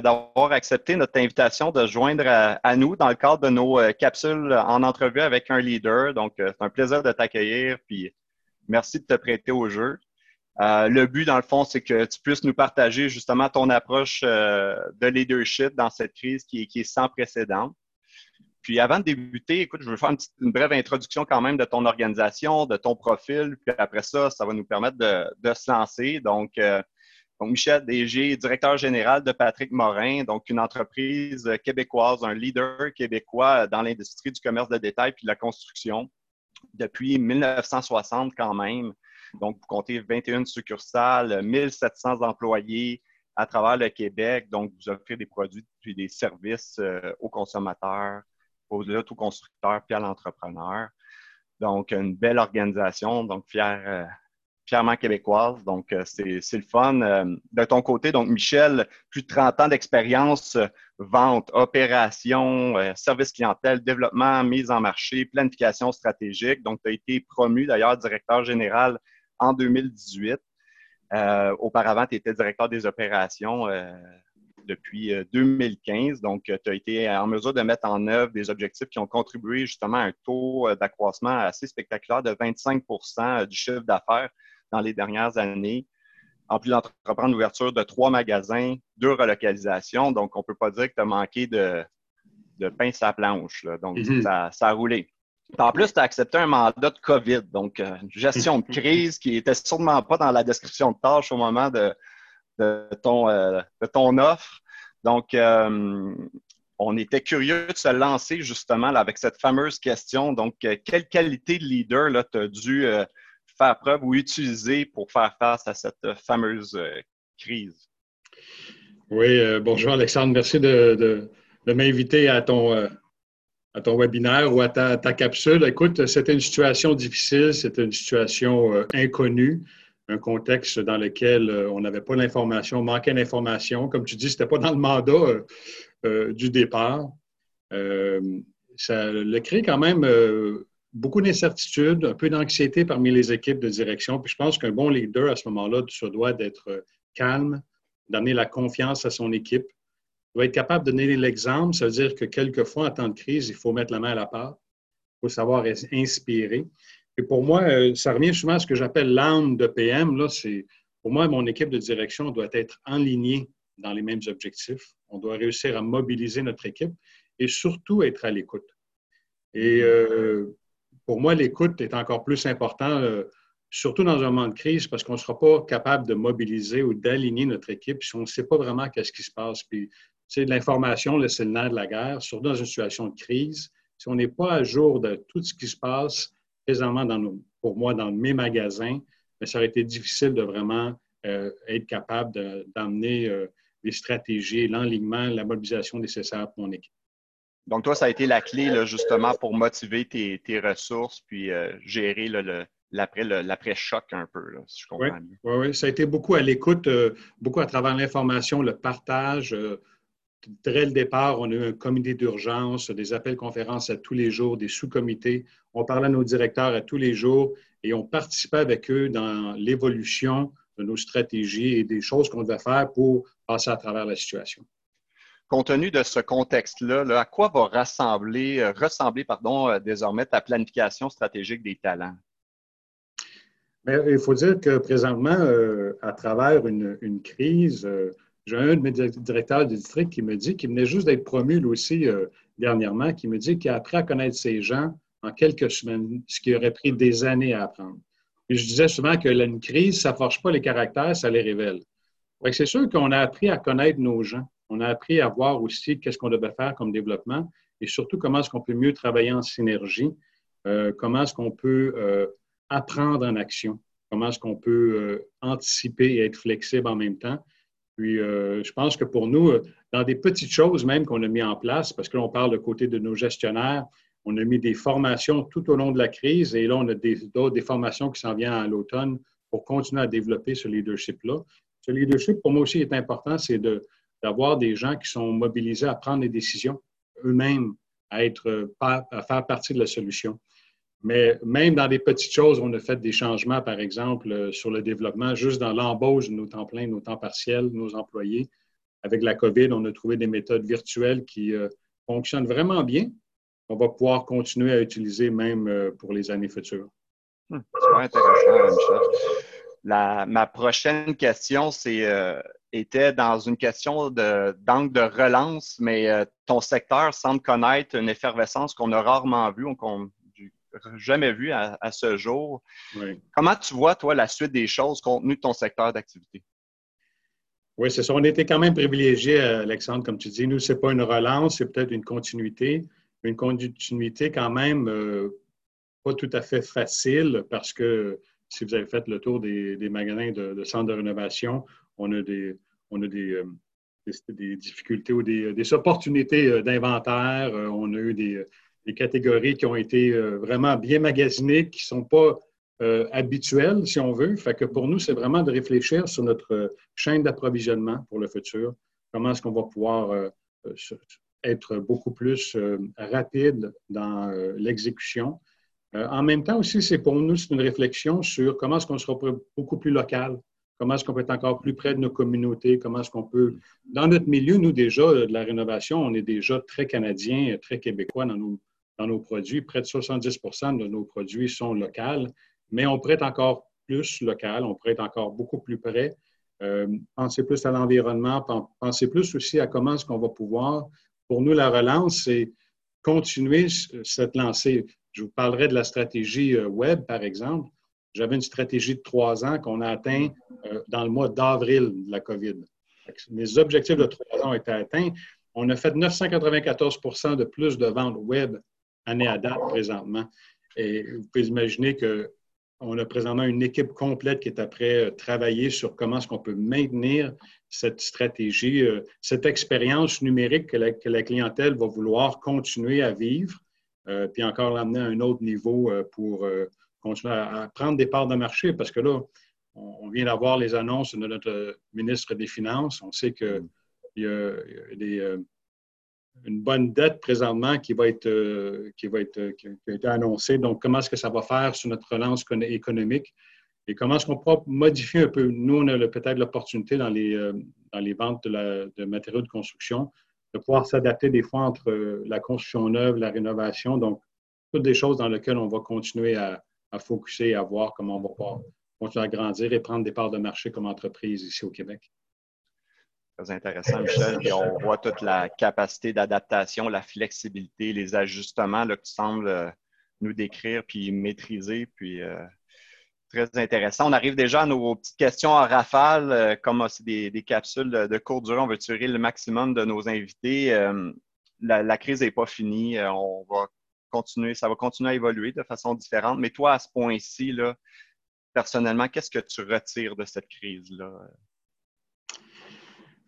d'avoir accepté notre invitation de joindre à, nous dans le cadre de nos euh, capsules en entrevue avec un leader. Donc, euh, c'est un plaisir de t'accueillir, puis merci de te prêter au jeu. le but, dans le fond, c'est que tu puisses nous partager justement ton approche de leadership dans cette crise qui est, sans précédent. Puis avant de débuter, écoute, je veux faire une, brève introduction quand même de ton organisation, de ton profil, puis après ça, ça va nous permettre de, se lancer. Donc, Michel DG, directeur général de Patrick Morin, donc une entreprise québécoise, un leader québécois dans l'industrie du commerce de détail puis de la construction depuis 1960 quand même. Donc, vous comptez 21 succursales, 1700 employés à travers le Québec. Donc, vous offrez des produits et des services euh, aux consommateurs, aux autoconstructeurs puis à l'entrepreneur. Donc, une belle organisation. Donc, fier, fièrement québécoise. Donc, euh, c'est le fun. Euh, de ton côté, donc, Michel, plus de 30 ans d'expérience, euh, vente, opération, service clientèle, développement, mise en marché, planification stratégique. Donc, tu as été promu d'ailleurs directeur général en 2018. auparavant, tu étais directeur des opérations depuis 2015. Donc, tu as été en mesure de mettre en œuvre des objectifs qui ont contribué justement à un taux d'accroissement assez spectaculaire de 25% du chiffre d'affaires dans les dernières années, en plus d'entreprendre l'ouverture de trois magasins, deux relocalisations. Donc, on ne peut pas dire que tu as manqué de, de pain sur la planche. Donc, mhm. ça, a roulé. En plus, tu as accepté un mandat de COVID, donc euh, gestion de crise qui n'était sûrement pas dans la description de tâche au moment de, ton, euh, ton offre. Donc, euh, on était curieux de se lancer justement avec cette fameuse question. Donc, quelle qualité de leader tu as dû faire preuve ou utiliser pour faire face à cette fameuse euh, crise? Oui, euh, bonjour Alexandre, merci de, m'inviter à ton, euh, à ton webinaire ou à ta, capsule. Écoute, c'était une situation difficile, c'était une situation inconnue, un contexte dans lequel on n'avait pas l'information, manquait d'information. Comme tu dis, ce n'était pas dans le mandat du départ. ça le crée quand même beaucoup d'incertitudes, un peu d'anxiété parmi les équipes de direction. Puis je pense qu'un bon leader à ce moment-là se doit d'être euh, calme, d'amener la confiance à son équipe, doit être capable de donner l'exemple. Ça veut dire que quelquefois, en temps de crise, il faut mettre la main à la pâte, il faut savoir inspirer. Et pour moi, euh, ça revient souvent à ce que j'appelle l'âme de PM. Là, pour moi, mon équipe de direction doit être enlignée dans les mêmes objectifs. On doit réussir à mobiliser notre équipe et surtout être à l'écoute. Et euh, pour moi, l'écoute est encore plus important, euh, surtout dans un moment de crise, parce qu'on ne sera pas capable de mobiliser ou d'aligner notre équipe si on ne sait pas vraiment qu'est-ce qui se passe. Puis, de l'information, le nerf de la guerre, surtout dans une situation de crise. Si on n'est pas à jour de tout ce qui se passe présentement pour moi, dans mes magasins, mais ça aurait été difficile de vraiment euh, être capable d'amener euh, les stratégies, l'enlignement, la mobilisation nécessaire pour mon équipe. Donc, toi, ça a été la clé justement pour motiver tes, ressources puis euh, gérer l'après-choc un peu, si je comprends bien. Oui, oui, ça a été beaucoup à l'écoute, euh, beaucoup à travers l'information, le partage. Euh, dès le départ, on a eu un comité d'urgence, des appels conférences à tous les jours, des sous-comités. On parlait à nos directeurs à tous les jours et on participait avec eux dans l'évolution de nos stratégies et des choses qu'on devait faire pour passer à travers la situation compte tenu de ce contexte-là, à quoi va rassembler, euh, ressembler euh, désormais ta planification stratégique des talents? il faut dire que présentement, euh, à travers une, crise, j'ai un de mes directeurs de district qui me dit, qu'il venait juste d'être promu lui aussi dernièrement, qui me dit qu'il a appris à connaître ces gens en quelques semaines, ce qui aurait pris des années à apprendre. Je disais souvent que une crise, ça ne forge pas les caractères, ça les révèle. C'est sûr qu'on a appris à connaître nos gens. On a appris à voir aussi qu'est-ce qu'on devait faire comme développement et surtout comment est-ce qu'on peut mieux travailler en synergie, euh, comment est-ce qu'on peut euh, apprendre en action, comment est-ce qu'on peut euh, anticiper et être flexible en même temps. Puis, je pense que pour nous, dans des petites choses même qu'on a mis en place, parce que l'on parle de côté de nos gestionnaires, on a mis des formations tout au long de la crise et là, on a des, des formations qui s'en viennent à l'automne pour continuer à développer ce leadership-là. Ce leadership, pour moi aussi, est important, c'est de, d'avoir des gens qui sont mobilisés à prendre des décisions eux-mêmes, à, à faire partie de la solution. Mais même dans des petites choses, on a fait des changements, par exemple, euh, sur le développement, juste dans l'embauche de nos temps pleins, nos temps partiels, nos employés. avec la COVID, on a trouvé des méthodes virtuelles qui fonctionnent vraiment bien. On va pouvoir continuer à utiliser même pour les années futures. Hmm, super intéressant, Michel. Ma prochaine question, c'est était dans une question d'angle de, relance, mais euh, ton secteur semble connaître une effervescence qu'on a rarement vue, qu'on n'a jamais vue à, ce jour. Comment tu vois, toi, la suite des choses compte tenu de ton secteur d'activité? Oui, c'est ça. On était quand même privilégiés, Alexandre, comme tu dis. Nous, ce n'est pas une relance, c'est peut-être une continuité. Une continuité quand même euh, pas tout à fait facile parce que si vous avez fait le tour des, magasins de, centres de rénovation, on a des, on euh, des, difficultés ou des, des opportunités euh, d'inventaire. Euh, on a eu des, catégories qui ont été vraiment bien magasinées, qui ne sont pas habituelles, si on veut. Fait que pour nous, c'est vraiment de réfléchir sur notre chaîne d'approvisionnement pour le futur. Comment est-ce qu'on va pouvoir être beaucoup plus rapide dans l'exécution. En même temps aussi, c'est pour nous, c'est une réflexion sur comment est-ce qu'on sera beaucoup plus local Comment est-ce qu'on peut être encore plus près de nos communautés? Comment est-ce qu'on peut... Dans notre milieu, nous, déjà, euh, de la rénovation, on est déjà très canadiens, très québécois dans nos, dans nos produits. Près de 70% de nos produits sont locaux, mais on pourrait être encore plus local, on pourrait être encore beaucoup plus près. Euh, penser plus à l'environnement, penser plus aussi à comment est-ce qu'on va pouvoir... Pour nous, la relance, c'est continuer cette lancée. Je vous parlerai de la stratégie euh, web, par exemple. J'avais une stratégie de trois ans qu'on a atteint euh, dans le mois d'avril de la COVID. Mes objectifs de trois ans ont été atteints. On a fait 994% de plus de ventes web année à date présentement. Et vous pouvez imaginer qu'on a présentement une équipe complète qui est après euh, travailler sur comment est-ce qu'on peut maintenir cette stratégie, cette expérience numérique que la, clientèle va vouloir continuer à vivre, puis encore l'amener à un autre niveau pour continuer à, prendre des parts de marché parce que là, on, vient d'avoir les annonces de notre ministre des Finances. On sait qu'il y a, euh, une bonne dette présentement qui va être, euh, qui va être qui a été annoncée. Donc, comment est-ce que ça va faire sur notre relance économique? Et comment est-ce qu'on pourra modifier un peu? Nous, on a peut-être l'opportunité dans les, euh, dans les ventes de, de, matériaux de construction de pouvoir s'adapter des fois entre la construction neuve, la rénovation. Donc, toutes des choses dans lesquelles on va continuer à, à focuser, à voir comment on va pouvoir continuer à grandir et prendre des parts de marché comme entreprise ici au Québec. Très intéressant, Michel. Et on voit toute la capacité d'adaptation, la flexibilité, les ajustements là, que tu sembles euh, nous décrire puis maîtriser. Puis euh, très intéressant. On arrive déjà à nos petites questions en rafale. Euh, comme aussi des, capsules de, courte durée, on veut tirer le maximum de nos invités. la, la, crise n'est pas finie. on va continuer, ça va continuer à évoluer de façon différente. Mais toi, à ce point-ci, personnellement, qu'est-ce que tu retires de cette crise-là?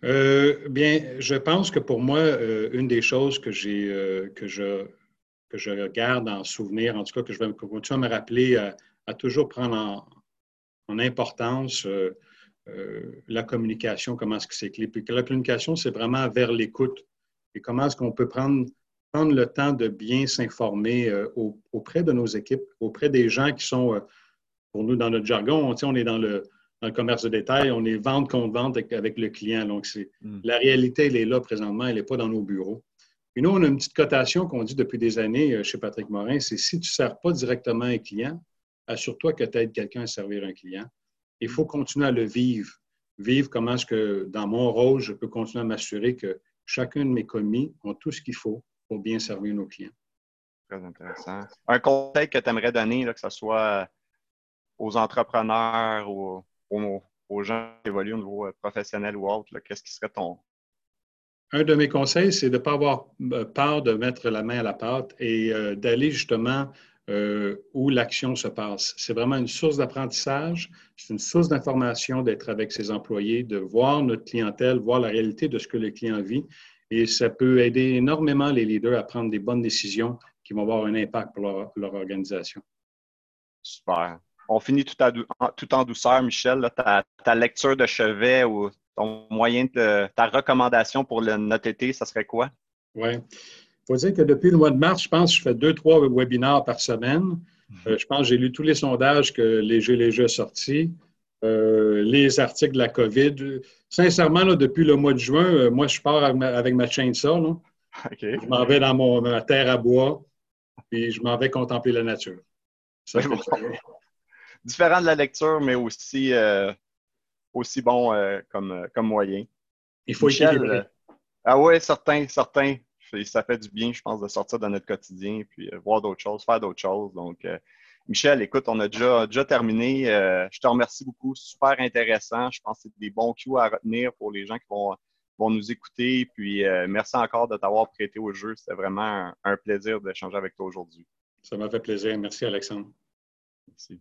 Euh, bien, je pense que pour moi, euh, une des choses que j'ai euh, que je que je garde en souvenir, en tout cas que je vais continuer à me rappeler, à, toujours prendre en, importance la communication, comment est-ce que c'est clé. Puis que la communication, c'est vraiment vers l'écoute. Et comment est-ce qu'on peut prendre prendre le temps de bien s'informer euh, auprès de nos équipes, auprès des gens qui sont, euh, pour nous, dans notre jargon, on, on est dans le, commerce de détail, on est vente contre vente avec, le client. Donc, c'est, hmm. la réalité, elle est là présentement, elle n'est pas dans nos bureaux. Puis nous, on a une petite cotation qu'on dit depuis des années euh, chez Patrick Morin, c'est si tu ne sers pas directement un client, assure-toi que tu aides quelqu'un à servir un client. Il faut continuer à le vivre. Vivre comment est-ce que, dans mon rôle, je peux continuer à m'assurer que chacun de mes commis ont tout ce qu'il faut pour bien servir nos clients. Très intéressant. Un conseil que tu aimerais donner, que ce soit aux entrepreneurs ou aux, gens qui évoluent au niveau euh, professionnel ou autre, qu'est-ce qui serait ton. Un de mes conseils, c'est de ne pas avoir euh, peur de mettre la main à la pâte et euh, d'aller justement où l'action se passe. C'est vraiment une source d'apprentissage, c'est une source d'information d'être avec ses employés, de voir notre clientèle, voir la réalité de ce que le client vit et ça peut aider énormément les leaders à prendre des bonnes décisions qui vont avoir un impact pour leur, organisation. Super. On finit tout, en douceur, Michel. ta, lecture de chevet ou ton moyen de ta recommandation pour le, notre été, ça serait quoi? Oui. Il faut dire que depuis le mois de mars, je pense que je fais deux, trois webinaires par semaine. Euh, je pense que j'ai lu tous les sondages que Léger Léger a sortis. les articles de la COVID. Sincèrement, depuis le mois de juin, moi, je pars avec ma, chaîne ça. Je m'en vais dans mon, ma terre à bois, et je m'en vais contempler la nature. Différent de la lecture, mais aussi, aussi bon comme, comme moyen. Il faut Michel, ah oui, certain, certain. Ça fait du bien, je pense, de sortir de notre quotidien puis euh, voir d'autres choses, faire d'autres choses. Donc, euh, Michel, écoute, on a déjà, déjà terminé. Euh, je te remercie beaucoup. Super intéressant. Je pense que c'est des bons cues à retenir pour les gens qui vont, vont nous écouter. Puis, merci encore de t'avoir prêté au jeu. C'était vraiment un, un plaisir d'échanger avec toi aujourd'hui. Ça m'a fait plaisir. Merci, Alexandre. Merci.